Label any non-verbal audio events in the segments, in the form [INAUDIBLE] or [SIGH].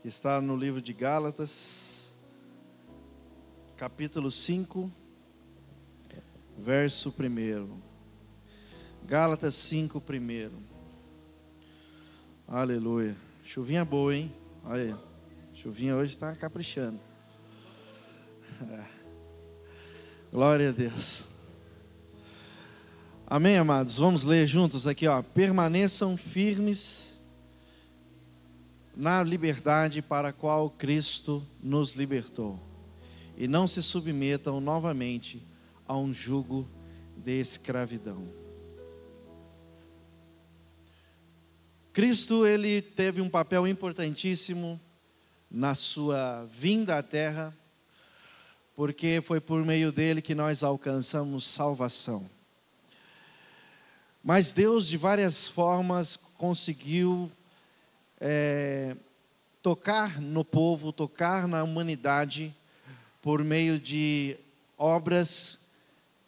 que está no livro de Gálatas, capítulo 5, verso 1. Gálatas 5, 1. Aleluia. Chuvinha boa, hein? Olha aí. Chuvinha hoje está caprichando. [LAUGHS] Glória a Deus. Amém, amados? Vamos ler juntos aqui, ó. Permaneçam firmes na liberdade para a qual Cristo nos libertou. E não se submetam novamente a um jugo de escravidão. Cristo, ele teve um papel importantíssimo na sua vinda à terra, porque foi por meio dele que nós alcançamos salvação. Mas Deus, de várias formas, conseguiu é, tocar no povo, tocar na humanidade, por meio de obras,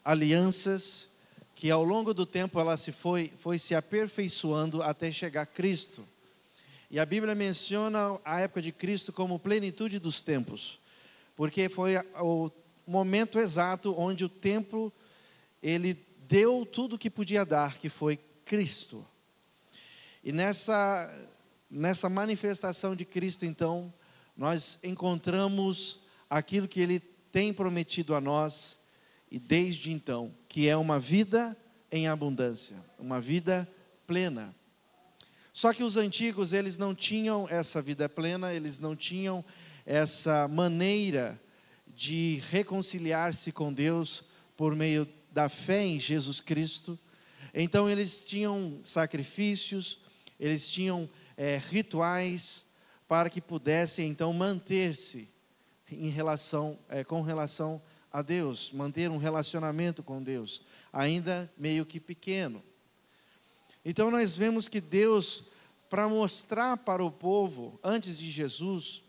alianças, que ao longo do tempo ela se foi, foi se aperfeiçoando até chegar a Cristo. E a Bíblia menciona a época de Cristo como plenitude dos tempos, porque foi o momento exato onde o templo ele deu tudo que podia dar, que foi Cristo. E nessa nessa manifestação de Cristo, então, nós encontramos aquilo que ele tem prometido a nós e desde então, que é uma vida em abundância, uma vida plena. Só que os antigos, eles não tinham essa vida plena, eles não tinham essa maneira de reconciliar-se com Deus por meio da fé em Jesus Cristo. Então, eles tinham sacrifícios, eles tinham é, rituais para que pudessem então manter-se em relação, é, com relação a Deus, manter um relacionamento com Deus, ainda meio que pequeno. Então nós vemos que Deus, para mostrar para o povo, antes de Jesus,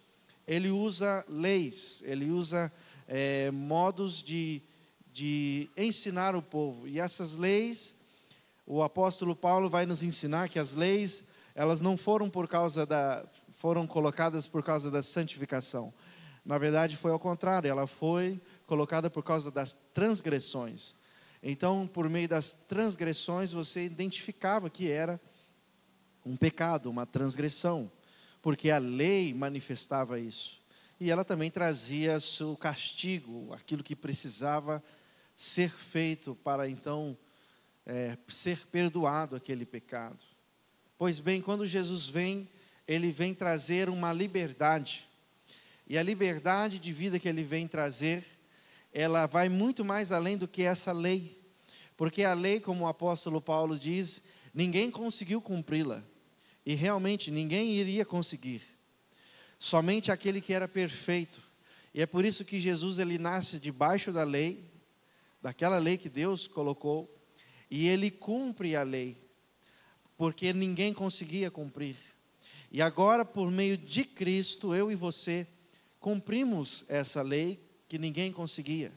ele usa leis, ele usa é, modos de, de ensinar o povo. E essas leis, o apóstolo Paulo vai nos ensinar que as leis, elas não foram por causa da, foram colocadas por causa da santificação. Na verdade, foi ao contrário, ela foi colocada por causa das transgressões. Então, por meio das transgressões, você identificava que era um pecado, uma transgressão, porque a lei manifestava isso. E ela também trazia seu castigo, aquilo que precisava ser feito para então é, ser perdoado aquele pecado. Pois bem, quando Jesus vem, ele vem trazer uma liberdade. E a liberdade de vida que ele vem trazer ela vai muito mais além do que essa lei. Porque a lei, como o apóstolo Paulo diz, ninguém conseguiu cumpri-la. E realmente ninguém iria conseguir. Somente aquele que era perfeito. E é por isso que Jesus ele nasce debaixo da lei, daquela lei que Deus colocou, e ele cumpre a lei, porque ninguém conseguia cumprir. E agora, por meio de Cristo, eu e você cumprimos essa lei que ninguém conseguia,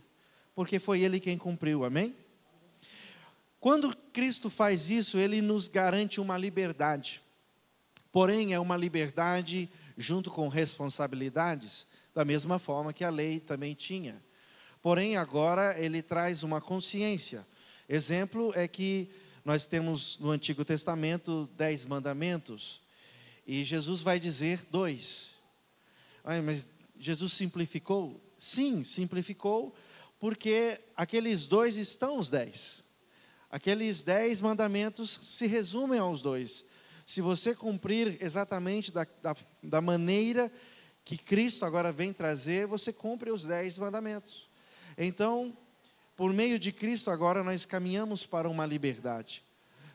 porque foi Ele quem cumpriu, amém? Quando Cristo faz isso, Ele nos garante uma liberdade, porém é uma liberdade junto com responsabilidades, da mesma forma que a lei também tinha. Porém, agora Ele traz uma consciência. Exemplo é que nós temos no Antigo Testamento dez mandamentos, e Jesus vai dizer dois. Ai, mas Jesus simplificou? Sim, simplificou, porque aqueles dois estão os dez. Aqueles dez mandamentos se resumem aos dois. Se você cumprir exatamente da, da, da maneira que Cristo agora vem trazer, você cumpre os dez mandamentos. Então, por meio de Cristo, agora nós caminhamos para uma liberdade.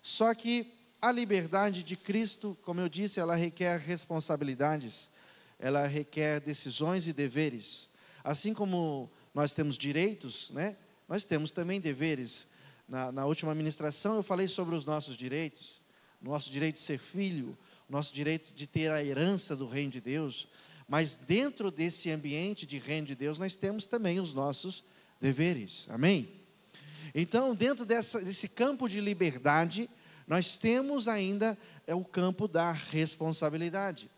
Só que a liberdade de Cristo, como eu disse, ela requer responsabilidades, ela requer decisões e deveres. Assim como nós temos direitos, né? nós temos também deveres. Na, na última ministração eu falei sobre os nossos direitos, nosso direito de ser filho, nosso direito de ter a herança do reino de Deus, mas dentro desse ambiente de reino de Deus nós temos também os nossos deveres, amém? Então, dentro dessa, desse campo de liberdade, nós temos ainda é o campo da responsabilidade.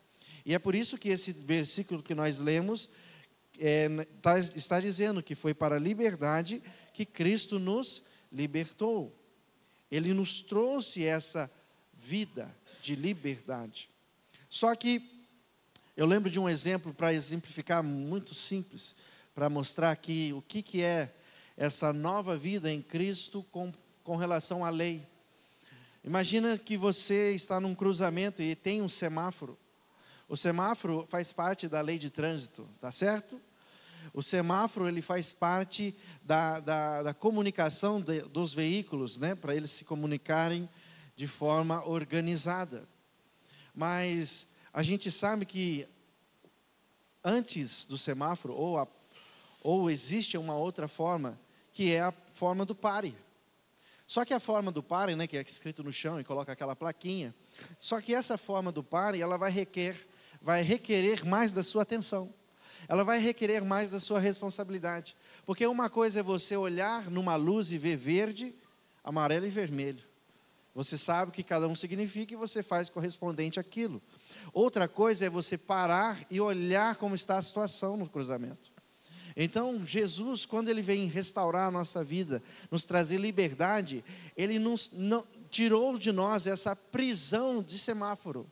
E é por isso que esse versículo que nós lemos é, tá, está dizendo que foi para a liberdade que Cristo nos libertou. Ele nos trouxe essa vida de liberdade. Só que eu lembro de um exemplo para exemplificar muito simples, para mostrar aqui o que, que é essa nova vida em Cristo com, com relação à lei. Imagina que você está num cruzamento e tem um semáforo. O semáforo faz parte da lei de trânsito, tá certo? O semáforo ele faz parte da, da, da comunicação de, dos veículos, né, para eles se comunicarem de forma organizada. Mas a gente sabe que antes do semáforo, ou, a, ou existe uma outra forma, que é a forma do pare. Só que a forma do pare, né, que é escrito no chão e coloca aquela plaquinha, só que essa forma do pare, ela vai requer, vai requerer mais da sua atenção. Ela vai requerer mais da sua responsabilidade. Porque uma coisa é você olhar numa luz e ver verde, amarelo e vermelho. Você sabe o que cada um significa e você faz correspondente àquilo. Outra coisa é você parar e olhar como está a situação no cruzamento. Então, Jesus, quando ele vem restaurar a nossa vida, nos trazer liberdade, ele nos não, tirou de nós essa prisão de semáforo.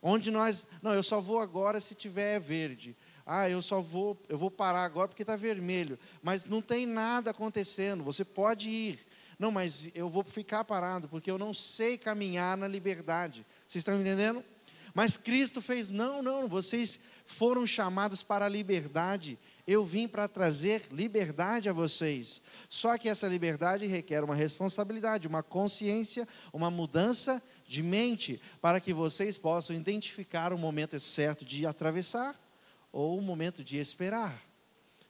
Onde nós, não, eu só vou agora se tiver verde. Ah, eu só vou, eu vou parar agora porque está vermelho. Mas não tem nada acontecendo. Você pode ir. Não, mas eu vou ficar parado porque eu não sei caminhar na liberdade. Vocês estão entendendo? Mas Cristo fez, não, não, vocês foram chamados para a liberdade. Eu vim para trazer liberdade a vocês. Só que essa liberdade requer uma responsabilidade, uma consciência, uma mudança de mente, para que vocês possam identificar o momento certo de atravessar ou o momento de esperar.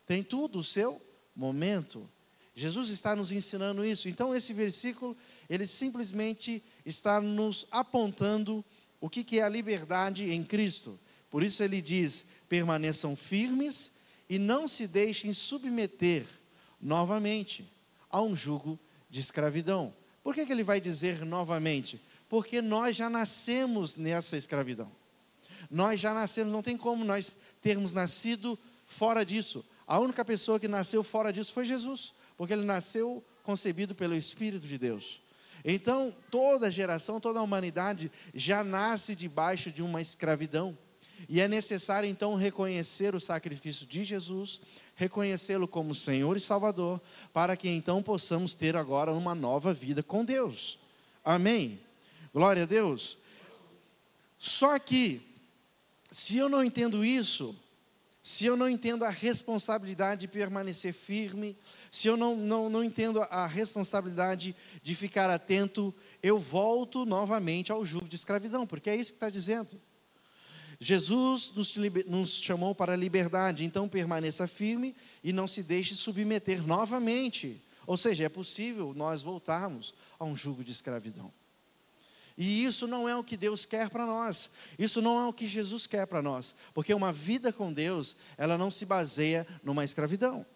Tem tudo o seu momento. Jesus está nos ensinando isso. Então, esse versículo, ele simplesmente está nos apontando o que é a liberdade em Cristo. Por isso ele diz: permaneçam firmes e não se deixem submeter novamente a um jugo de escravidão. Por que, que ele vai dizer novamente? Porque nós já nascemos nessa escravidão. Nós já nascemos, não tem como nós termos nascido fora disso. A única pessoa que nasceu fora disso foi Jesus porque ele nasceu concebido pelo Espírito de Deus. Então, toda geração, toda a humanidade já nasce debaixo de uma escravidão. E é necessário então reconhecer o sacrifício de Jesus, reconhecê-lo como Senhor e Salvador, para que então possamos ter agora uma nova vida com Deus. Amém? Glória a Deus. Só que, se eu não entendo isso, se eu não entendo a responsabilidade de permanecer firme, se eu não, não, não entendo a responsabilidade de ficar atento, eu volto novamente ao jugo de escravidão, porque é isso que está dizendo. Jesus nos, nos, chamou para a liberdade, então permaneça firme e não se deixe submeter novamente. Ou seja, é possível nós voltarmos a um jugo de escravidão. E isso não é o que Deus quer para nós. Isso não é o que Jesus quer para nós. Porque uma vida com Deus, ela não se baseia numa escravidão.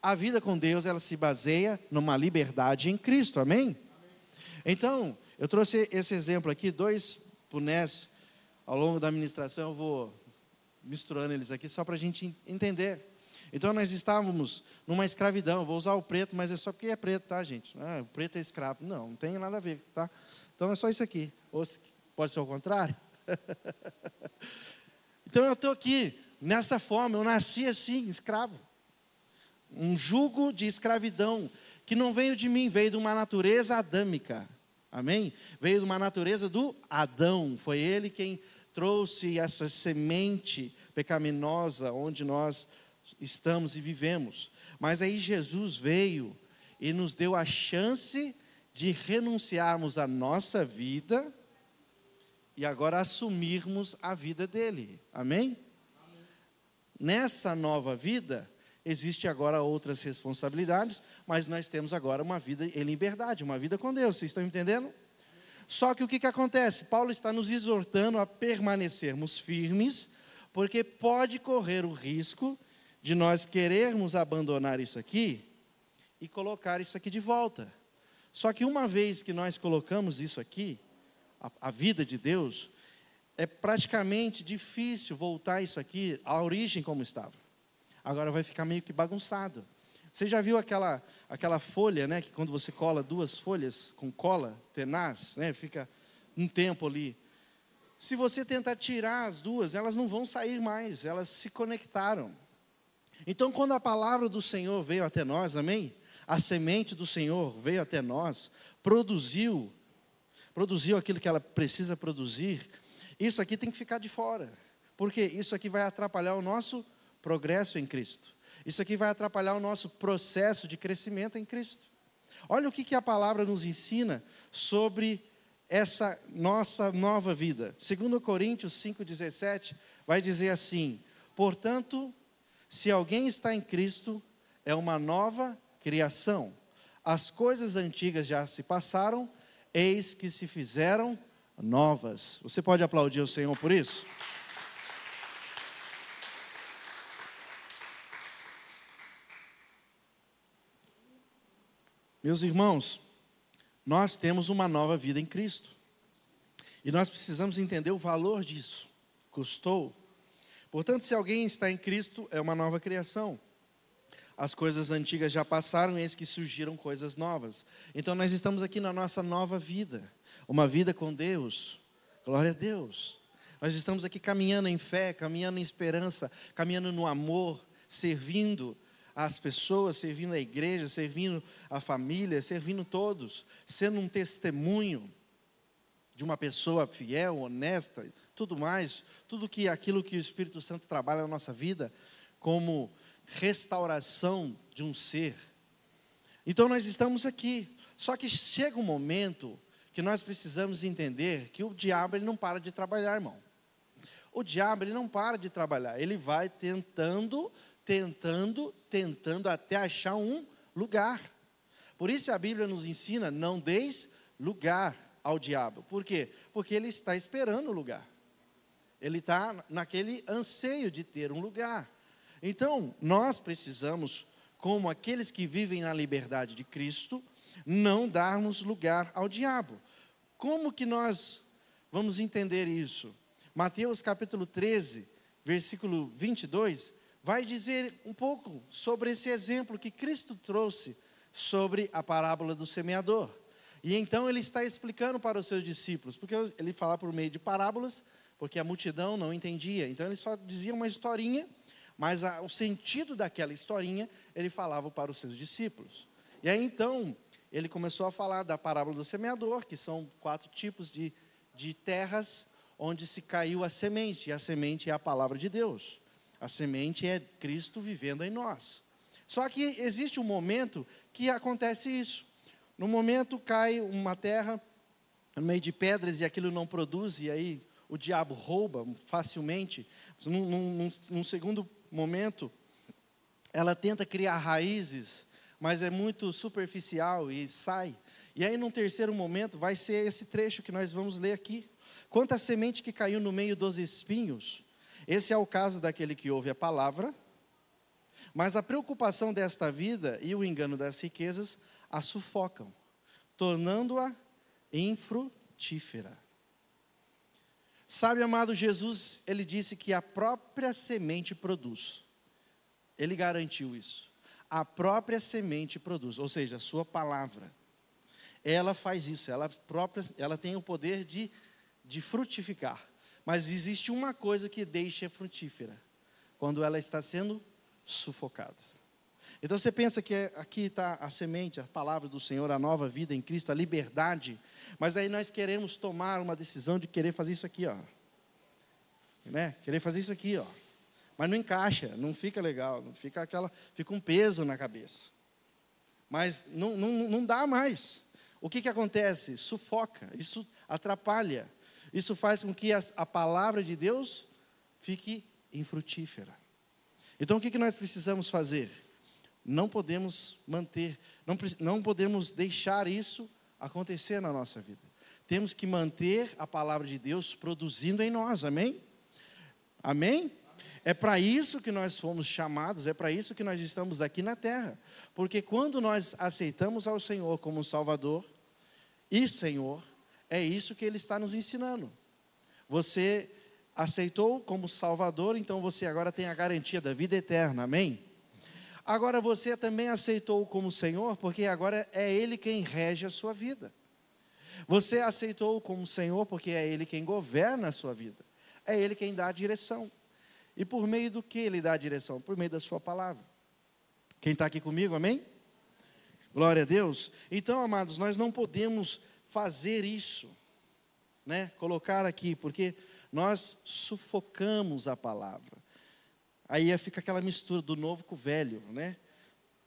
A vida com Deus, ela se baseia numa liberdade em Cristo. Amém? Então, eu trouxe esse exemplo aqui, dois bonés. Ao longo da administração, eu vou misturando eles aqui só para a gente entender. Então nós estávamos numa escravidão. vou usar o preto, mas é só porque é preto, tá, gente? Ah, o preto é escravo. Não, não tem nada a ver, tá? Então é só isso aqui. Ou pode ser o contrário? [LAUGHS] então eu estou aqui, nessa forma, eu nasci assim, escravo. Um jugo de escravidão, que não veio de mim, veio de uma natureza adâmica. Amém? Veio de uma natureza do Adão. Foi ele quem trouxe essa semente pecaminosa onde nós estamos e vivemos. Mas aí Jesus veio e nos deu a chance de renunciarmos à nossa vida e agora assumirmos a vida dele. Amém? Nessa nova vida, existe agora outras responsabilidades, mas nós temos agora uma vida em liberdade, uma vida com Deus. Vocês estão entendendo? Só que o que, que acontece? Paulo está nos exortando a permanecermos firmes, porque pode correr o risco de nós querermos abandonar isso aqui e colocar isso aqui de volta. Só que uma vez que nós colocamos isso aqui, a, a vida de Deus, é praticamente difícil voltar isso aqui à origem como estava. Agora vai ficar meio que bagunçado. Você já viu aquela, aquela folha, né, que quando você cola duas folhas com cola tenaz, né, fica um tempo ali. Se você tentar tirar as duas, elas não vão sair mais, elas se conectaram. Então, quando a palavra do Senhor veio até nós, amém? A semente do Senhor veio até nós, produziu, produziu aquilo que ela precisa produzir. Isso aqui tem que ficar de fora, porque isso aqui vai atrapalhar o nosso progresso em Cristo. Isso aqui vai atrapalhar o nosso processo de crescimento em Cristo. Olha o que, que a palavra nos ensina sobre essa nossa nova vida. Segundo Coríntios 5:17 vai dizer assim: "Portanto, se alguém está em Cristo, é uma nova criação. As coisas antigas já se passaram, eis que se fizeram novas." Você pode aplaudir o Senhor por isso? Meus irmãos, nós temos uma nova vida em Cristo. E nós precisamos entender o valor disso. Custou. Portanto, se alguém está em Cristo, é uma nova criação. As coisas antigas já passaram, eis que surgiram coisas novas. Então nós estamos aqui na nossa nova vida, uma vida com Deus. Glória a Deus. Nós estamos aqui caminhando em fé, caminhando em esperança, caminhando no amor, servindo, as pessoas, servindo a igreja, servindo a família, servindo todos, sendo um testemunho de uma pessoa fiel, honesta, tudo mais, tudo que aquilo que o Espírito Santo trabalha na nossa vida como restauração de um ser. Então nós estamos aqui. Só que chega um momento que nós precisamos entender que o diabo ele não para de trabalhar, irmão. O diabo ele não para de trabalhar, ele vai tentando tentando, tentando até achar um lugar. Por isso a Bíblia nos ensina: não deis lugar ao diabo. Por quê? Porque ele está esperando o lugar. Ele está naquele anseio de ter um lugar. Então, nós precisamos, como aqueles que vivem na liberdade de Cristo, não darmos lugar ao diabo. Como que nós vamos entender isso? Mateus capítulo 13, versículo 22, vai dizer um pouco sobre esse exemplo que Cristo trouxe sobre a parábola do semeador. E então ele está explicando para os seus discípulos, porque ele fala por meio de parábolas, porque a multidão não entendia. Então ele só dizia uma historinha, mas a, o sentido daquela historinha ele falava para os seus discípulos. E aí então ele começou a falar da parábola do semeador, que são quatro tipos de, de terras onde se caiu a semente, e a semente é a palavra de Deus. A semente é Cristo vivendo em nós. Só que existe um momento que acontece isso. No momento cai uma terra no meio de pedras e aquilo não produz, e aí o diabo rouba facilmente. Num, num, num segundo momento, ela tenta criar raízes, mas é muito superficial e sai. E aí, num terceiro momento, vai ser esse trecho que nós vamos ler aqui. Quanto à semente que caiu no meio dos espinhos, esse é o caso daquele que ouve a palavra, mas a preocupação desta vida e o engano das riquezas a sufocam, tornando-a infrutífera. Sabe, amado Jesus, ele disse que a própria semente produz. Ele garantiu isso. A própria semente produz, ou seja, a sua palavra. Ela faz isso, ela própria, ela tem o poder de, de frutificar. Mas existe uma coisa que deixa frutífera, quando ela está sendo sufocada. Então você pensa que é, aqui está a semente, a palavra do Senhor, a nova vida em Cristo, a liberdade, mas aí nós queremos tomar uma decisão de querer fazer isso aqui, ó. Né? Querer fazer isso aqui, ó. Mas não encaixa, não fica legal, não fica aquela, fica um peso na cabeça. Mas não, não, não dá mais. O que, que acontece? Sufoca, isso atrapalha. Isso faz com que a, a palavra de Deus fique infrutífera. Então o que, que nós precisamos fazer? Não podemos manter, não, não podemos deixar isso acontecer na nossa vida. Temos que manter a palavra de Deus produzindo em nós, amém? Amém? É para isso que nós fomos chamados, é para isso que nós estamos aqui na terra. Porque quando nós aceitamos ao Senhor como Salvador e Senhor, é isso que ele está nos ensinando. Você aceitou como Salvador, então você agora tem a garantia da vida eterna, amém? Agora você também aceitou como Senhor, porque agora é Ele quem rege a sua vida. Você aceitou como Senhor, porque é Ele quem governa a sua vida, é Ele quem dá a direção. E por meio do que Ele dá a direção? Por meio da Sua palavra. Quem está aqui comigo, amém? Glória a Deus. Então, amados, nós não podemos fazer isso, né? Colocar aqui, porque nós sufocamos a palavra. Aí fica aquela mistura do novo com o velho, né?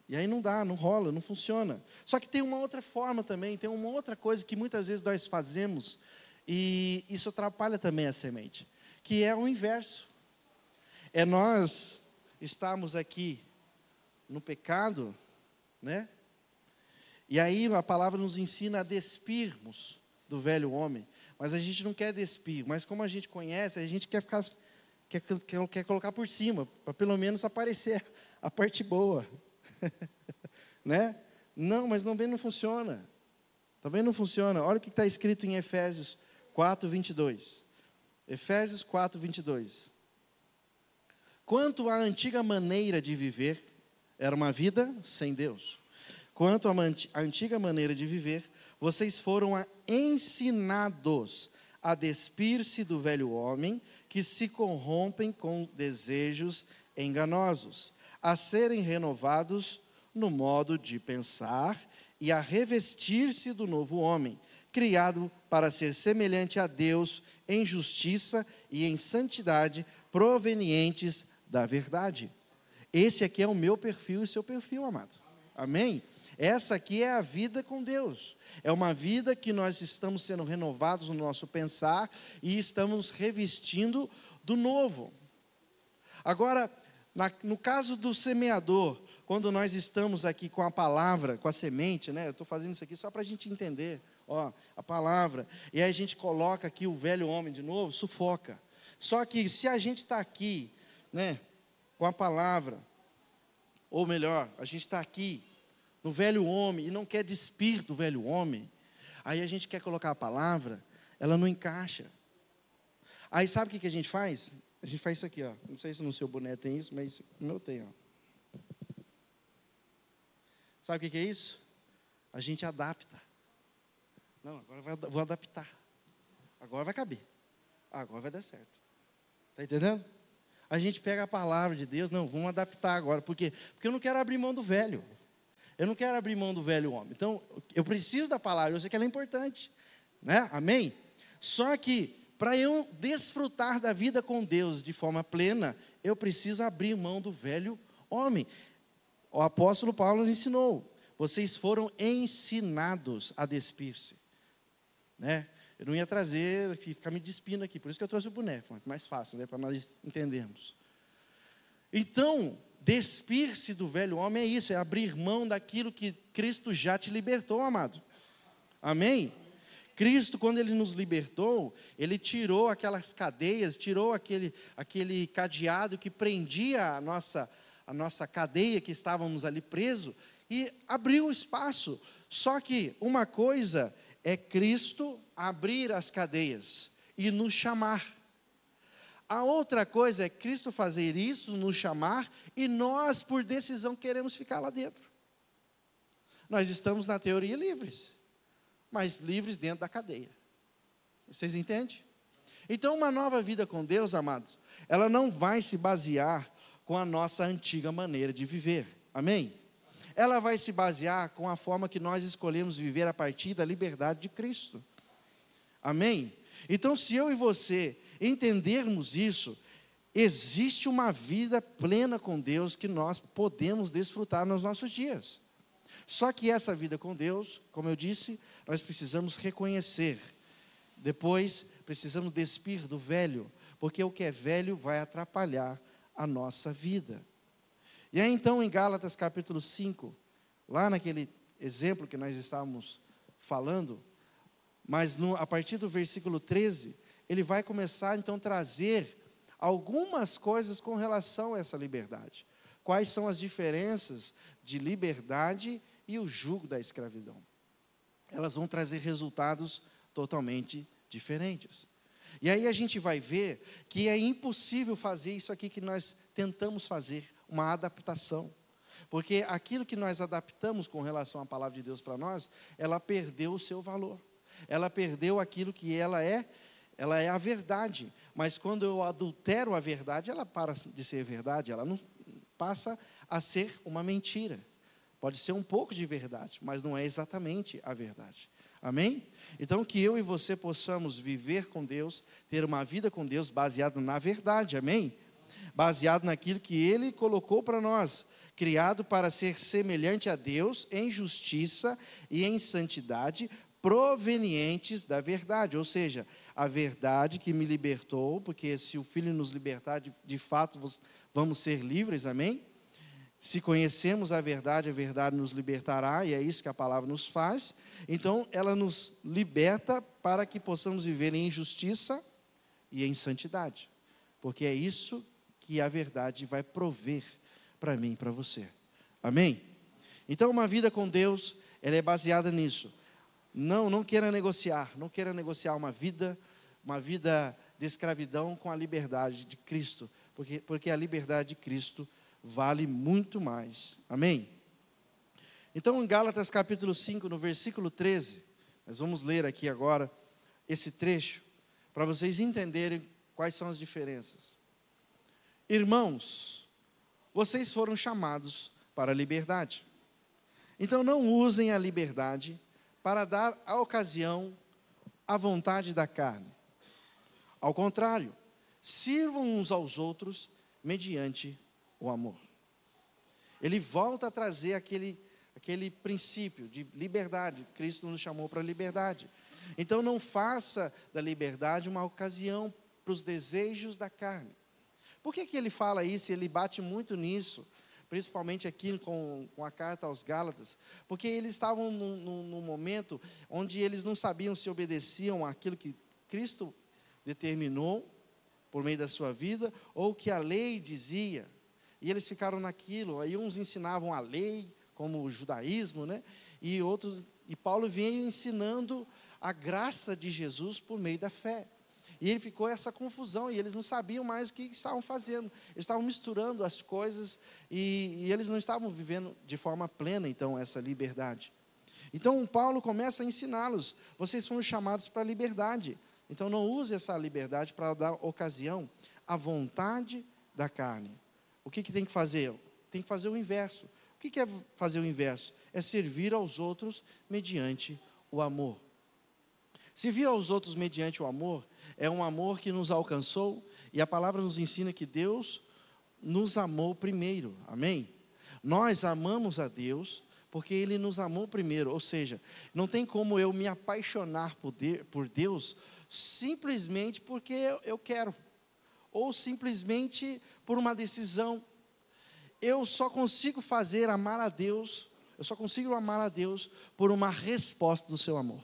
E aí não dá, não rola, não funciona. Só que tem uma outra forma também, tem uma outra coisa que muitas vezes nós fazemos e isso atrapalha também a semente, que é o inverso. É nós estarmos aqui no pecado, né? E aí a palavra nos ensina a despirmos do velho homem. Mas a gente não quer despir, mas como a gente conhece, a gente quer ficar quer, quer, quer colocar por cima, para pelo menos aparecer a parte boa. [LAUGHS] né? Não, mas também não funciona. Também não funciona. Olha o que está escrito em Efésios 4, 22. Efésios 4, 22. Quanto à antiga maneira de viver, era uma vida sem Deus. Quanto à antiga maneira de viver, vocês foram ensinados a despir-se do velho homem que se corrompem com desejos enganosos, a serem renovados no modo de pensar e a revestir-se do novo homem, criado para ser semelhante a Deus em justiça e em santidade provenientes da verdade. Esse aqui é o meu perfil e seu perfil, amado. Amém? Essa aqui é a vida com Deus. É uma vida que nós estamos sendo renovados no nosso pensar e estamos revestindo do novo. Agora, na, no caso do semeador, quando nós estamos aqui com a palavra, com a semente, né? Eu estou fazendo isso aqui só para a gente entender. Ó, a palavra. E aí a gente coloca aqui o velho homem de novo, sufoca. Só que se a gente está aqui, né? Com a palavra, ou melhor, a gente está aqui no velho homem e não quer despir do velho homem, aí a gente quer colocar a palavra, ela não encaixa. Aí sabe o que a gente faz? A gente faz isso aqui, ó. Não sei se no seu boné tem isso, mas no meu tem, ó. Sabe o que é isso? A gente adapta. Não, agora vou adaptar. Agora vai caber. Agora vai dar certo. Está entendendo? A gente pega a palavra de Deus, não, vamos adaptar agora. Por quê? Porque eu não quero abrir mão do velho. Eu não quero abrir mão do velho homem. Então, eu preciso da palavra, eu sei que ela é importante. Né? Amém? Só que, para eu desfrutar da vida com Deus de forma plena, eu preciso abrir mão do velho homem. O apóstolo Paulo nos ensinou: vocês foram ensinados a despir-se. Né? Eu não ia trazer, ficar me despindo aqui, por isso que eu trouxe o boneco, mais fácil, né, para nós entendermos. Então, Despir-se do velho homem é isso, é abrir mão daquilo que Cristo já te libertou, amado. Amém? Cristo, quando Ele nos libertou, Ele tirou aquelas cadeias, tirou aquele, aquele cadeado que prendia a nossa, a nossa cadeia que estávamos ali preso e abriu o espaço. Só que uma coisa é Cristo abrir as cadeias e nos chamar. A outra coisa é Cristo fazer isso, nos chamar, e nós, por decisão, queremos ficar lá dentro. Nós estamos, na teoria, livres, mas livres dentro da cadeia. Vocês entendem? Então, uma nova vida com Deus, amados, ela não vai se basear com a nossa antiga maneira de viver. Amém? Ela vai se basear com a forma que nós escolhemos viver a partir da liberdade de Cristo. Amém? Então, se eu e você entendermos isso, existe uma vida plena com Deus que nós podemos desfrutar nos nossos dias. Só que essa vida com Deus, como eu disse, nós precisamos reconhecer. Depois, precisamos despir do velho, porque o que é velho vai atrapalhar a nossa vida. E aí então em Gálatas capítulo 5, lá naquele exemplo que nós estávamos falando, mas no, a partir do versículo 13, ele vai começar então a trazer algumas coisas com relação a essa liberdade. Quais são as diferenças de liberdade e o jugo da escravidão? Elas vão trazer resultados totalmente diferentes. E aí a gente vai ver que é impossível fazer isso aqui que nós tentamos fazer, uma adaptação. Porque aquilo que nós adaptamos com relação à palavra de Deus para nós, ela perdeu o seu valor. Ela perdeu aquilo que ela é, ela é a verdade. Mas quando eu adultero a verdade, ela para de ser verdade, ela não passa a ser uma mentira. Pode ser um pouco de verdade, mas não é exatamente a verdade. Amém? Então, que eu e você possamos viver com Deus, ter uma vida com Deus baseada na verdade, amém? Baseado naquilo que Ele colocou para nós, criado para ser semelhante a Deus em justiça e em santidade, provenientes da verdade, ou seja, a verdade que me libertou, porque se o Filho nos libertar, de, de fato vamos ser livres, amém? Se conhecemos a verdade, a verdade nos libertará, e é isso que a palavra nos faz. Então, ela nos liberta para que possamos viver em justiça e em santidade, porque é isso que a verdade vai prover para mim e para você. Amém? Então, uma vida com Deus, ela é baseada nisso. Não, não queira negociar, não queira negociar uma vida, uma vida de escravidão com a liberdade de Cristo, porque, porque a liberdade de Cristo vale muito mais. Amém? Então, em Gálatas capítulo 5, no versículo 13, nós vamos ler aqui agora esse trecho, para vocês entenderem quais são as diferenças. Irmãos, vocês foram chamados para a liberdade. Então, não usem a liberdade para dar a ocasião à vontade da carne. Ao contrário, sirvam uns aos outros mediante o amor. Ele volta a trazer aquele, aquele princípio de liberdade. Cristo nos chamou para a liberdade. Então não faça da liberdade uma ocasião para os desejos da carne. Por que, que ele fala isso? Ele bate muito nisso, principalmente aqui com, com a carta aos Gálatas, porque eles estavam num, num, num momento onde eles não sabiam se obedeciam àquilo que Cristo determinou por meio da sua vida, ou que a lei dizia. E eles ficaram naquilo. Aí uns ensinavam a lei, como o judaísmo, né? E outros e Paulo vinha ensinando a graça de Jesus por meio da fé. E ele ficou essa confusão e eles não sabiam mais o que estavam fazendo. Eles estavam misturando as coisas e, e eles não estavam vivendo de forma plena, então, essa liberdade. Então, Paulo começa a ensiná-los: vocês foram chamados para a liberdade. Então, não use essa liberdade para dar ocasião à vontade da carne. O que, que tem que fazer? Tem que fazer o inverso. O que, que é fazer o inverso? É servir aos outros mediante o amor. Servir aos outros mediante o amor é um amor que nos alcançou e a palavra nos ensina que Deus nos amou primeiro. Amém? Nós amamos a Deus porque Ele nos amou primeiro. Ou seja, não tem como eu me apaixonar por Deus simplesmente porque eu quero, ou simplesmente por uma decisão. Eu só consigo fazer amar a Deus, eu só consigo amar a Deus por uma resposta do seu amor.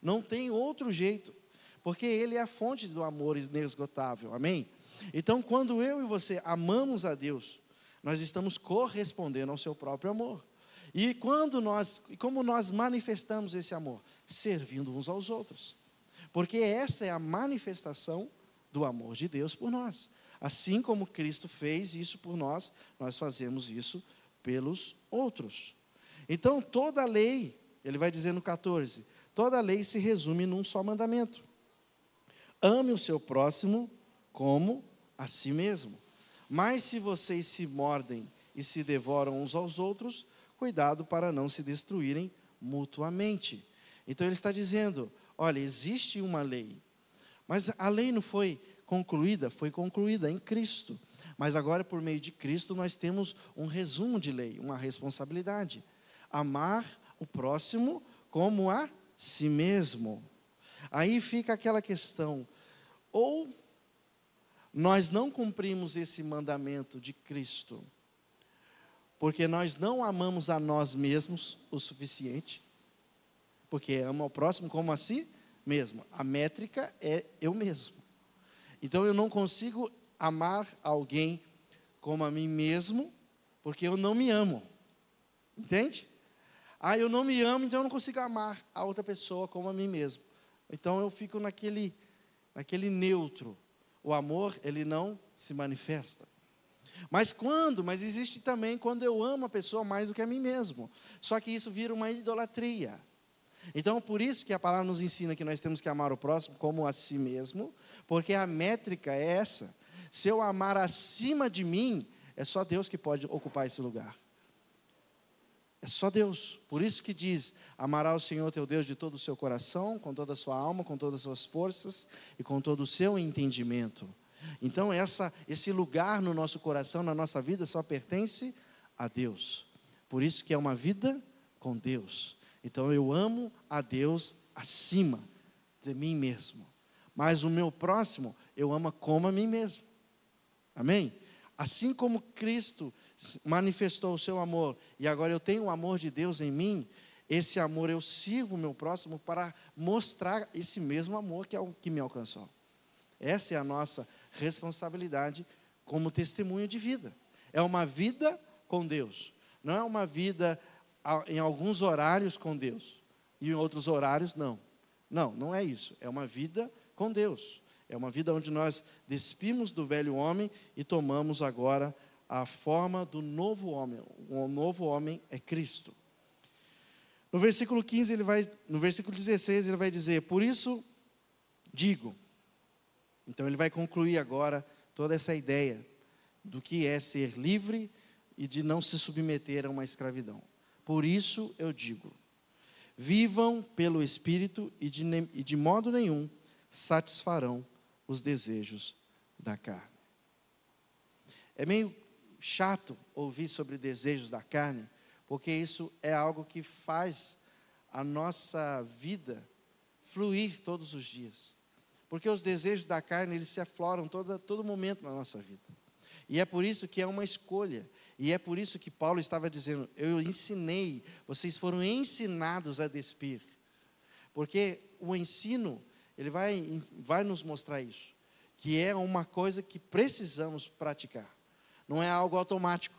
Não tem outro jeito, porque Ele é a fonte do amor inesgotável, amém? Então, quando eu e você amamos a Deus, nós estamos correspondendo ao seu próprio amor. E quando nós, como nós manifestamos esse amor? Servindo uns aos outros. Porque essa é a manifestação do amor de Deus por nós. Assim como Cristo fez isso por nós, nós fazemos isso pelos outros. Então, toda a lei, ele vai dizer no 14, toda a lei se resume num só mandamento: ame o seu próximo como a si mesmo. Mas se vocês se mordem e se devoram uns aos outros, cuidado para não se destruírem mutuamente. Então ele está dizendo: olha, existe uma lei, mas a lei não foi concluída, foi concluída em Cristo. Mas agora, por meio de Cristo, nós temos um resumo de lei, uma responsabilidade: amar o próximo como a si mesmo. Aí fica aquela questão: ou nós não cumprimos esse mandamento de Cristo, porque nós não amamos a nós mesmos o suficiente, porque ama o próximo como a si mesmo. A métrica é eu mesmo. Então eu não consigo amar alguém como a mim mesmo, porque eu não me amo. Entende? Ah, eu não me amo, então eu não consigo amar a outra pessoa como a mim mesmo. Então eu fico naquele naquele neutro, o amor ele não se manifesta. Mas quando? Mas existe também quando eu amo a pessoa mais do que a mim mesmo. Só que isso vira uma idolatria. Então, por isso que a palavra nos ensina que nós temos que amar o próximo como a si mesmo, porque a métrica é essa. Se eu amar acima de mim, é só Deus que pode ocupar esse lugar. É só Deus. Por isso que diz: amará o Senhor teu Deus de todo o seu coração, com toda a sua alma, com todas as suas forças e com todo o seu entendimento. Então, essa, esse lugar no nosso coração, na nossa vida, só pertence a Deus. Por isso que é uma vida com Deus. Então, eu amo a Deus acima de mim mesmo. Mas o meu próximo, eu amo como a mim mesmo. Amém? Assim como Cristo manifestou o seu amor e agora eu tenho o amor de Deus em mim, esse amor eu sirvo o meu próximo para mostrar esse mesmo amor que é o que me alcançou. Essa é a nossa responsabilidade como testemunho de vida. É uma vida com Deus. Não é uma vida em alguns horários com Deus e em outros horários não. Não, não é isso. É uma vida com Deus. É uma vida onde nós despimos do velho homem e tomamos agora a forma do novo homem. O novo homem é Cristo. No versículo 15, ele vai, no versículo 16, ele vai dizer: "Por isso digo". Então ele vai concluir agora toda essa ideia do que é ser livre e de não se submeter a uma escravidão. Por isso eu digo: vivam pelo Espírito e de, e de modo nenhum satisfarão os desejos da carne. É meio chato ouvir sobre desejos da carne, porque isso é algo que faz a nossa vida fluir todos os dias. Porque os desejos da carne, eles se afloram todo, todo momento na nossa vida. E é por isso que é uma escolha. E é por isso que Paulo estava dizendo: Eu ensinei, vocês foram ensinados a despir. Porque o ensino, ele vai, vai nos mostrar isso. Que é uma coisa que precisamos praticar. Não é algo automático.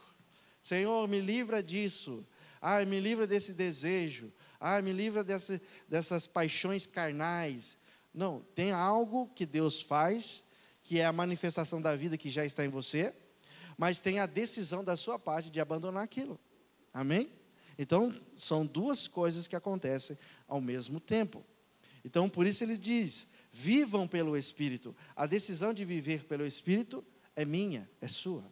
Senhor, me livra disso. Ah, me livra desse desejo. Ah, me livra dessa, dessas paixões carnais. Não, tem algo que Deus faz, que é a manifestação da vida que já está em você, mas tem a decisão da sua parte de abandonar aquilo. Amém? Então, são duas coisas que acontecem ao mesmo tempo. Então, por isso ele diz: vivam pelo Espírito. A decisão de viver pelo Espírito é minha, é sua.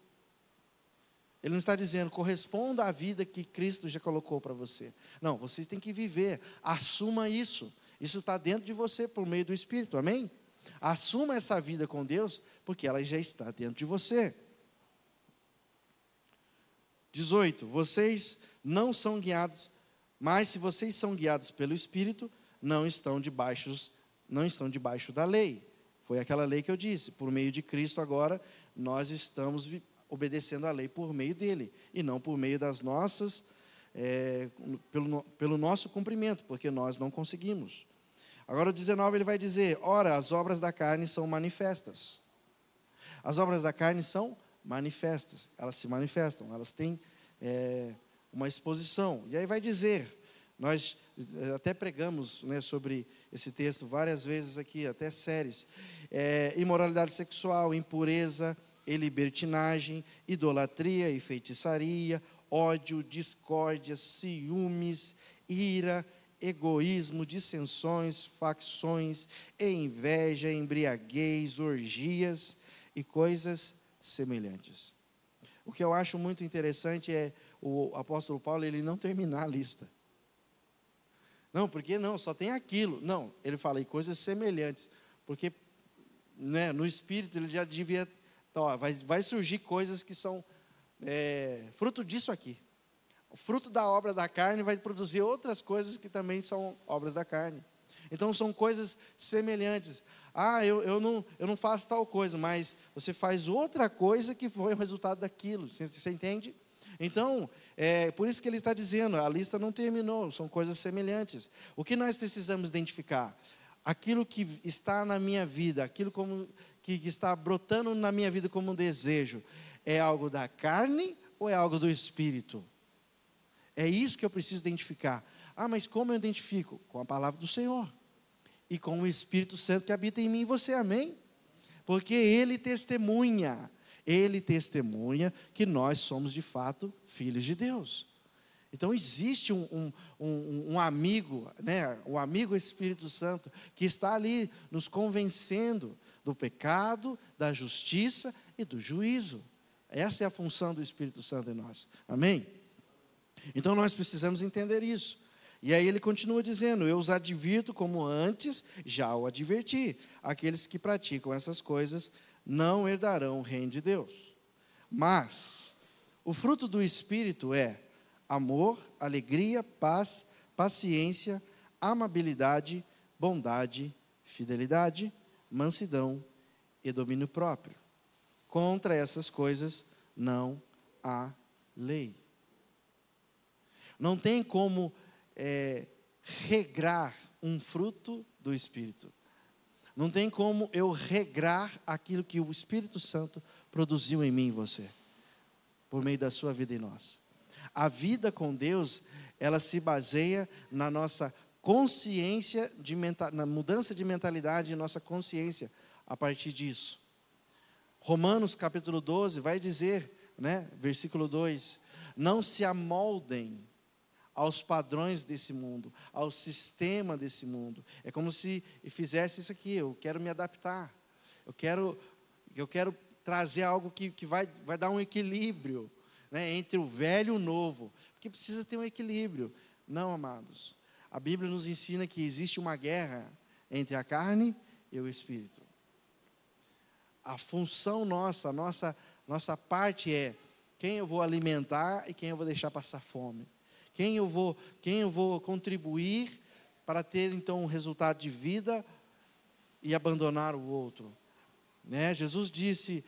Ele não está dizendo corresponda à vida que Cristo já colocou para você. Não, vocês têm que viver. Assuma isso. Isso está dentro de você por meio do Espírito. Amém? Assuma essa vida com Deus, porque ela já está dentro de você. 18. Vocês não são guiados, mas se vocês são guiados pelo Espírito, não estão debaixo, não estão debaixo da lei. Foi aquela lei que eu disse. Por meio de Cristo agora nós estamos obedecendo a lei por meio dele, e não por meio das nossas, é, pelo, pelo nosso cumprimento, porque nós não conseguimos. Agora o 19 ele vai dizer: ora, as obras da carne são manifestas. As obras da carne são manifestas, elas se manifestam, elas têm é, uma exposição. E aí vai dizer, nós até pregamos né, sobre esse texto várias vezes aqui, até séries: é, imoralidade sexual, impureza, e libertinagem, idolatria e feitiçaria, ódio, discórdia, ciúmes, ira, egoísmo, dissensões, facções, inveja, embriaguez, orgias e coisas semelhantes. O que eu acho muito interessante é o apóstolo Paulo ele não terminar a lista. Não, porque não, só tem aquilo. Não, ele fala em coisas semelhantes, porque né, no espírito ele já devia então, ó, vai, vai surgir coisas que são é, fruto disso aqui. O fruto da obra da carne vai produzir outras coisas que também são obras da carne. Então, são coisas semelhantes. Ah, eu, eu, não, eu não faço tal coisa, mas você faz outra coisa que foi o resultado daquilo. Você, você entende? Então, é por isso que ele está dizendo, a lista não terminou, são coisas semelhantes. O que nós precisamos identificar? Aquilo que está na minha vida, aquilo como que, está brotando na minha vida como um desejo, é algo da carne ou é algo do espírito? É isso que eu preciso identificar. Ah, mas como eu identifico? Com a palavra do Senhor. e com o Espírito Santo que habita em mim e você, amém? Porque ele testemunha, ele testemunha que nós somos de fato filhos de Deus. Então existe um, um, um, um, amigo, né, o amigo Espírito Santo, que está ali nos convencendo do pecado, da justiça e do juízo. Essa é a função do Espírito Santo em nós. Amém? Então nós precisamos entender isso. E aí ele continua dizendo: Eu os advirto como antes já o adverti. Aqueles que praticam essas coisas não herdarão o reino de Deus. Mas o fruto do Espírito é amor, alegria, paz, paciência, amabilidade, bondade, fidelidade, mansidão e domínio próprio. Contra essas coisas não há lei. Não tem como é, regrar um fruto do Espírito. Não tem como eu regrar aquilo que o Espírito Santo produziu em mim e você, por meio da sua vida em nós. A vida com Deus, ela se baseia na nossa consciência, de na mudança de mentalidade, nossa consciência a partir disso. Romanos capítulo 12 vai dizer, né, versículo 2: Não se amoldem aos padrões desse mundo, ao sistema desse mundo. É como se fizesse isso aqui, eu quero me adaptar. Eu quero eu quero trazer algo que, que vai, vai dar um equilíbrio né, entre o velho e o novo, porque precisa ter um equilíbrio. Não, amados. A Bíblia nos ensina que existe uma guerra entre a carne e o espírito. A função nossa, a nossa, nossa parte é quem eu vou alimentar e quem eu vou deixar passar fome quem eu vou, quem eu vou contribuir para ter então um resultado de vida e abandonar o outro. Né? Jesus disse: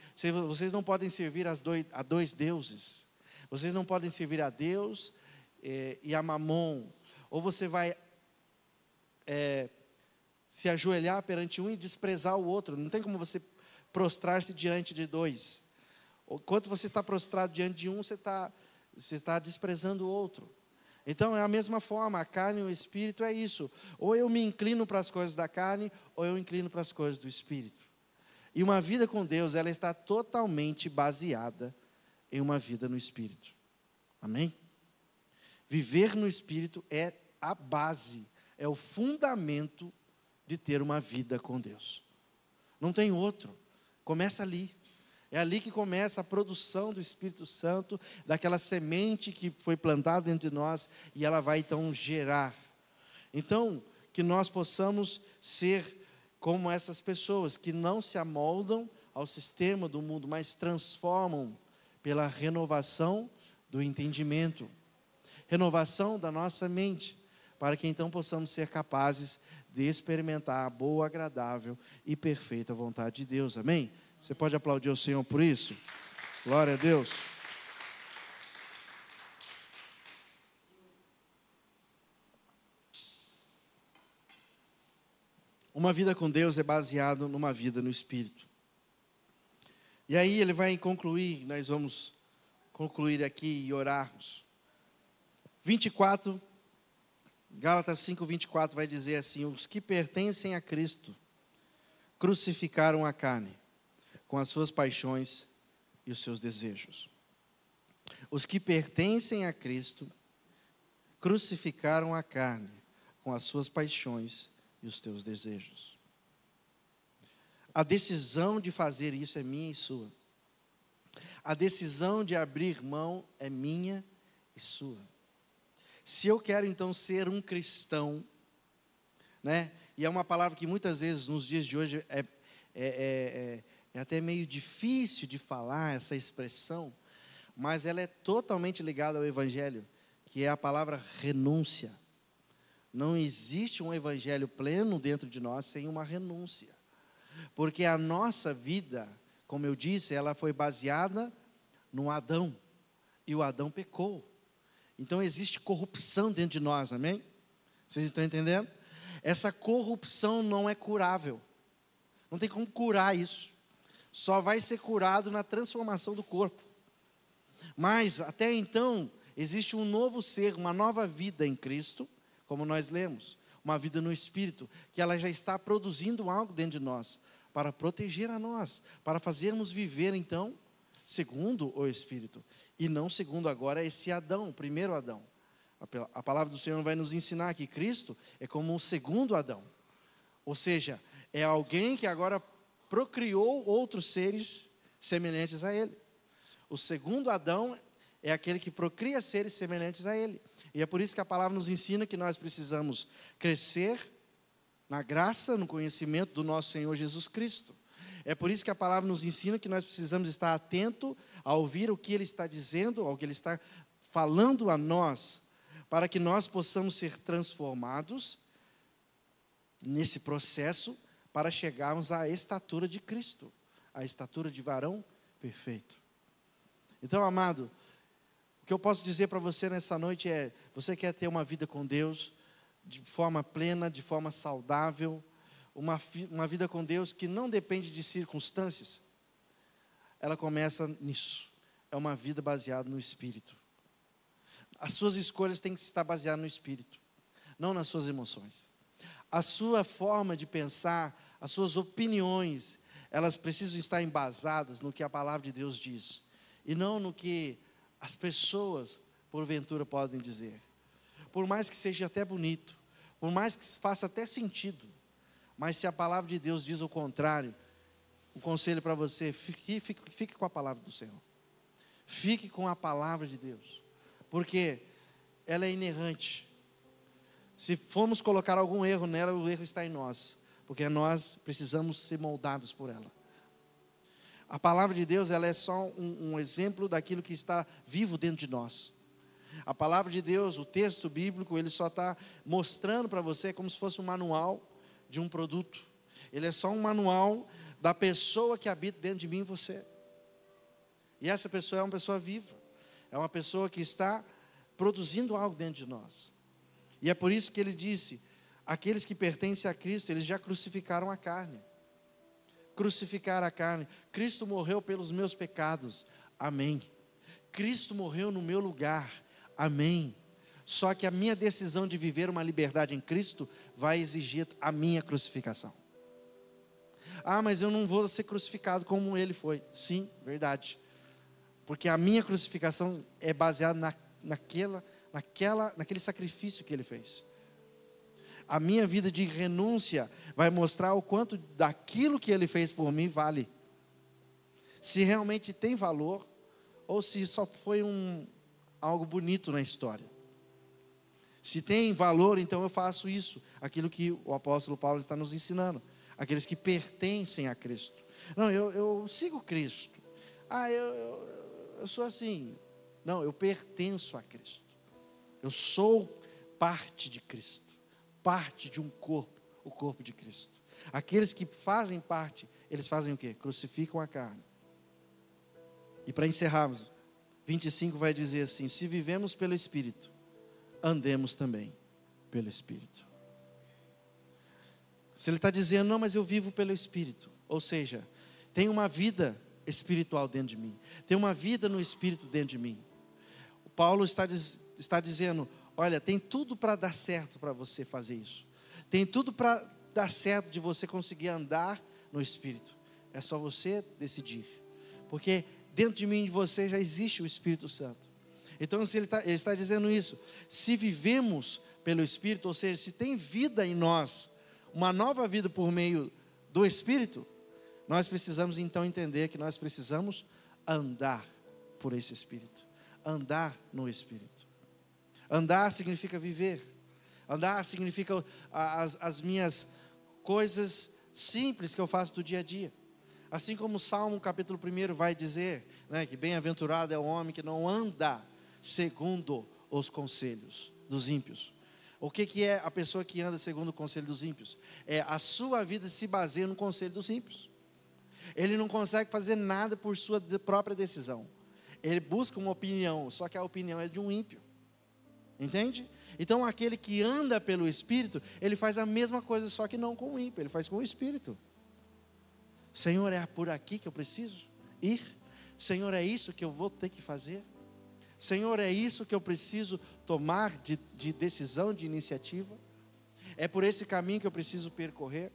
vocês não podem servir dois, a dois deuses, vocês não podem servir a Deus eh, e a Mamon, ou você vai eh, se ajoelhar perante um e desprezar o outro, não tem como você prostrar-se diante de dois. Enquanto você está prostrado diante de um, você está, você está desprezando o outro. Então é a mesma forma, a carne e o espírito é isso. Ou eu me inclino para as coisas da carne, ou eu inclino para as coisas do espírito. E uma vida com Deus, ela está totalmente baseada em uma vida no espírito. Amém? Viver no espírito é a base, é o fundamento de ter uma vida com Deus. Não tem outro. Começa ali. É ali que começa a produção do Espírito Santo, daquela semente que foi plantada dentro de nós e ela vai então gerar. Então, que nós possamos ser como essas pessoas que não se amoldam ao sistema do mundo, mas transformam pela renovação do entendimento, renovação da nossa mente, para que então possamos ser capazes de experimentar a boa, agradável e perfeita vontade de Deus. Amém? Você pode aplaudir o Senhor por isso? Glória a Deus. Uma vida com Deus é baseado numa vida no Espírito. E aí ele vai concluir, nós vamos concluir aqui e orarmos. 24, Gálatas 5, 24 vai dizer assim: Os que pertencem a Cristo crucificaram a carne com as suas paixões e os seus desejos. Os que pertencem a Cristo crucificaram a carne com as suas paixões e os teus desejos. A decisão de fazer isso é minha e sua. A decisão de abrir mão é minha e sua. Se eu quero então ser um cristão, né? E é uma palavra que muitas vezes nos dias de hoje é, é, é, é é até meio difícil de falar essa expressão, mas ela é totalmente ligada ao Evangelho, que é a palavra renúncia. Não existe um Evangelho pleno dentro de nós sem uma renúncia, porque a nossa vida, como eu disse, ela foi baseada no Adão, e o Adão pecou. Então existe corrupção dentro de nós, amém? Vocês estão entendendo? Essa corrupção não é curável. Não tem como curar isso só vai ser curado na transformação do corpo. Mas até então, existe um novo ser, uma nova vida em Cristo, como nós lemos. uma vida no espírito, que ela já está produzindo algo dentro de nós, para proteger a nós, para fazermos viver então segundo o espírito, e não segundo agora esse Adão, o primeiro Adão. A palavra do Senhor vai nos ensinar que Cristo é como um segundo Adão. Ou seja, é alguém que agora procriou outros seres semelhantes a ele. O segundo Adão é aquele que procria seres semelhantes a ele. E é por isso que a palavra nos ensina que nós precisamos crescer na graça, no conhecimento do nosso Senhor Jesus Cristo. É por isso que a palavra nos ensina que nós precisamos estar atento a ouvir o que ele está dizendo, ao que ele está falando a nós, para que nós possamos ser transformados nesse processo para chegarmos à estatura de Cristo, à estatura de varão perfeito. Então, amado, o que eu posso dizer para você nessa noite é: você quer ter uma vida com Deus de forma plena, de forma saudável, uma, uma vida com Deus que não depende de circunstâncias? Ela começa nisso. É uma vida baseada no Espírito. As suas escolhas têm que estar baseadas no Espírito, não nas suas emoções. A sua forma de pensar, as suas opiniões, elas precisam estar embasadas no que a palavra de Deus diz, e não no que as pessoas, porventura, podem dizer. Por mais que seja até bonito, por mais que faça até sentido, mas se a palavra de Deus diz o contrário, o conselho para você, fique, fique, fique com a palavra do Senhor. Fique com a palavra de Deus porque ela é inerrante. Se formos colocar algum erro nela, o erro está em nós, porque nós precisamos ser moldados por ela. A palavra de Deus ela é só um, um exemplo daquilo que está vivo dentro de nós. A palavra de Deus, o texto bíblico, ele só está mostrando para você como se fosse um manual de um produto. Ele é só um manual da pessoa que habita dentro de mim e você. E essa pessoa é uma pessoa viva. É uma pessoa que está produzindo algo dentro de nós. E é por isso que ele disse: aqueles que pertencem a Cristo, eles já crucificaram a carne. Crucificar a carne. Cristo morreu pelos meus pecados. Amém. Cristo morreu no meu lugar. Amém. Só que a minha decisão de viver uma liberdade em Cristo vai exigir a minha crucificação. Ah, mas eu não vou ser crucificado como ele foi. Sim, verdade. Porque a minha crucificação é baseada na, naquela, naquela, naquele sacrifício que ele fez. A minha vida de renúncia vai mostrar o quanto daquilo que ele fez por mim vale. Se realmente tem valor ou se só foi um algo bonito na história. Se tem valor, então eu faço isso, aquilo que o apóstolo Paulo está nos ensinando. Aqueles que pertencem a Cristo. Não, eu, eu sigo Cristo. Ah, eu, eu eu sou assim. Não, eu pertenço a Cristo. Eu sou parte de Cristo, parte de um corpo, o corpo de Cristo. Aqueles que fazem parte, eles fazem o quê? Crucificam a carne. E para encerrarmos, 25 vai dizer assim: se vivemos pelo Espírito, andemos também pelo Espírito. Se ele está dizendo, não, mas eu vivo pelo Espírito, ou seja, tem uma vida espiritual dentro de mim, tem uma vida no espírito dentro de mim. O Paulo está, está dizendo: olha, tem tudo para dar certo para você fazer isso, tem tudo para dar certo de você conseguir andar no espírito, é só você decidir, porque dentro de mim e de você já existe o Espírito Santo. Então, ele, tá, ele está dizendo isso, se vivemos pelo Espírito, ou seja, se tem vida em nós, uma nova vida por meio do Espírito, nós precisamos então entender que nós precisamos andar por esse Espírito, andar no Espírito. Andar significa viver, andar significa as, as minhas coisas simples que eu faço do dia a dia. Assim como o Salmo capítulo 1 vai dizer, né, que bem-aventurado é o homem que não anda segundo os conselhos dos ímpios. O que, que é a pessoa que anda segundo o conselho dos ímpios? É a sua vida se baseia no conselho dos ímpios. Ele não consegue fazer nada por sua própria decisão. Ele busca uma opinião, só que a opinião é de um ímpio. Entende? Então aquele que anda pelo Espírito, ele faz a mesma coisa, só que não com o ímpio, ele faz com o Espírito. Senhor, é por aqui que eu preciso ir? Senhor, é isso que eu vou ter que fazer? Senhor, é isso que eu preciso tomar de, de decisão, de iniciativa? É por esse caminho que eu preciso percorrer?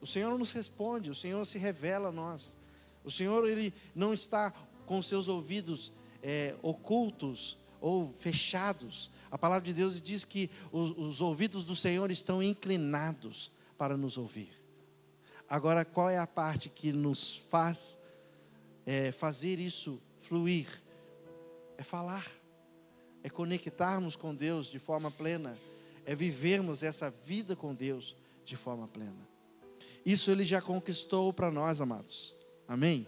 O Senhor nos responde, o Senhor se revela a nós. O Senhor ele não está com seus ouvidos é, ocultos ou fechados. A palavra de Deus diz que os, os ouvidos do Senhor estão inclinados para nos ouvir. Agora, qual é a parte que nos faz é, fazer isso fluir? É falar, é conectarmos com Deus de forma plena, é vivermos essa vida com Deus de forma plena. Isso Ele já conquistou para nós, amados. Amém?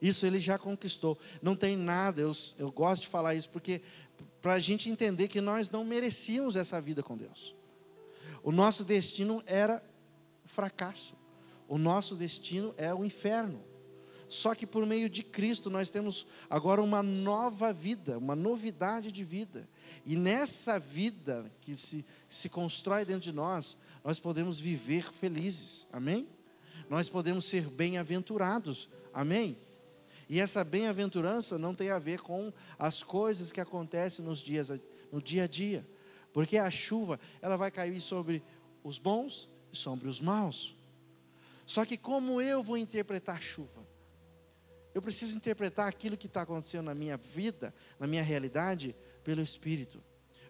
Isso Ele já conquistou. Não tem nada, eu, eu gosto de falar isso, porque para a gente entender que nós não merecíamos essa vida com Deus. O nosso destino era fracasso. O nosso destino é o inferno. Só que por meio de Cristo nós temos agora uma nova vida, uma novidade de vida. E nessa vida que se, se constrói dentro de nós, nós podemos viver felizes. Amém? Nós podemos ser bem-aventurados. Amém? E essa bem-aventurança não tem a ver com as coisas que acontecem nos dias, no dia a dia. Porque a chuva, ela vai cair sobre os bons e sobre os maus. Só que como eu vou interpretar a chuva? Eu preciso interpretar aquilo que está acontecendo na minha vida, na minha realidade, pelo Espírito.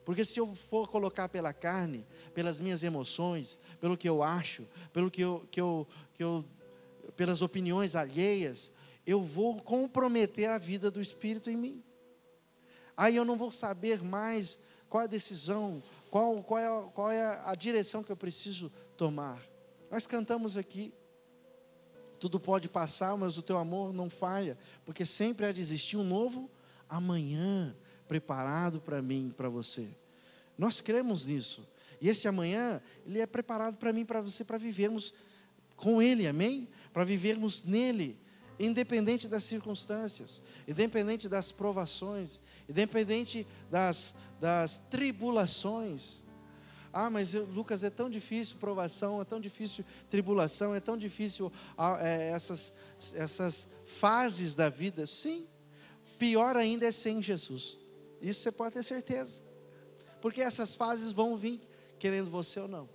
Porque se eu for colocar pela carne, pelas minhas emoções, pelo que eu acho, pelo que eu, que eu, que eu pelas opiniões alheias, eu vou comprometer a vida do Espírito em mim. Aí eu não vou saber mais qual é a decisão, qual, qual, é, qual é a direção que eu preciso tomar. Nós cantamos aqui, tudo pode passar, mas o teu amor não falha, porque sempre há de existir um novo amanhã preparado para mim, para você. Nós cremos nisso. E esse amanhã, ele é preparado para mim, para você, para vivermos com ele, amém? Para vivermos nele, independente das circunstâncias, independente das provações, independente das, das tribulações. Ah, mas eu, Lucas, é tão difícil provação, é tão difícil tribulação, é tão difícil ah, é, essas, essas fases da vida. Sim, pior ainda é sem Jesus. Isso você pode ter certeza. Porque essas fases vão vir, querendo você ou não.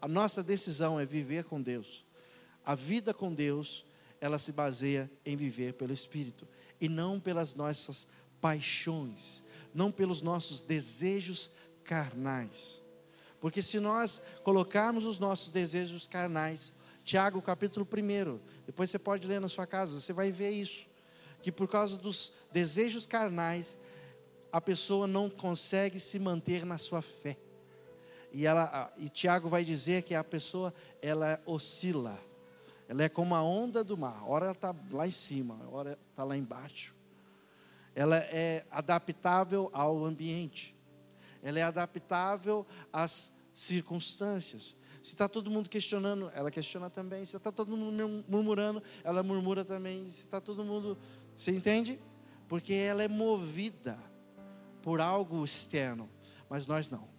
A nossa decisão é viver com Deus. A vida com Deus, ela se baseia em viver pelo Espírito e não pelas nossas paixões, não pelos nossos desejos carnais. Porque se nós colocarmos os nossos desejos carnais, Tiago capítulo 1, depois você pode ler na sua casa, você vai ver isso. Que por causa dos desejos carnais, a pessoa não consegue se manter na sua fé. E, ela, e Tiago vai dizer que a pessoa, ela oscila. Ela é como a onda do mar. Ora ela está lá em cima, ora está lá embaixo. Ela é adaptável ao ambiente. Ela é adaptável às circunstâncias. Se está todo mundo questionando, ela questiona também. Se está todo mundo murmurando, ela murmura também. Se está todo mundo. Você entende? Porque ela é movida por algo externo. Mas nós não.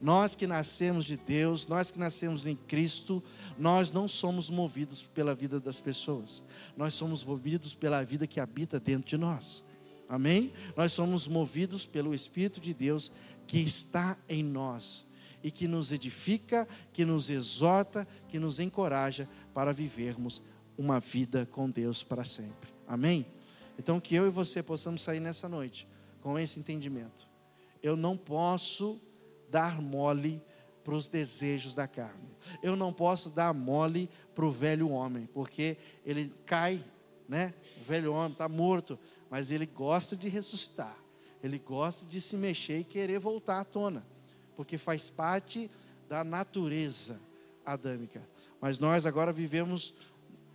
Nós que nascemos de Deus, nós que nascemos em Cristo, nós não somos movidos pela vida das pessoas. Nós somos movidos pela vida que habita dentro de nós. Amém? Nós somos movidos pelo Espírito de Deus que está em nós e que nos edifica, que nos exorta, que nos encoraja para vivermos uma vida com Deus para sempre. Amém? Então, que eu e você possamos sair nessa noite com esse entendimento. Eu não posso dar mole para os desejos da carne. Eu não posso dar mole para o velho homem, porque ele cai, né? O velho homem está morto, mas ele gosta de ressuscitar. Ele gosta de se mexer e querer voltar à tona porque faz parte da natureza adâmica. Mas nós agora vivemos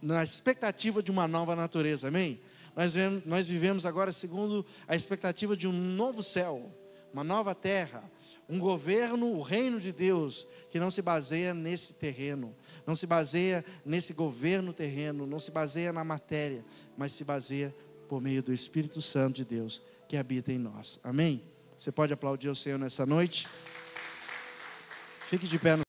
na expectativa de uma nova natureza, amém? Nós vivemos, nós vivemos agora segundo a expectativa de um novo céu, uma nova terra, um governo, o reino de Deus, que não se baseia nesse terreno, não se baseia nesse governo terreno, não se baseia na matéria, mas se baseia por meio do Espírito Santo de Deus que habita em nós. Amém? Você pode aplaudir o Senhor nessa noite? Fique de pé no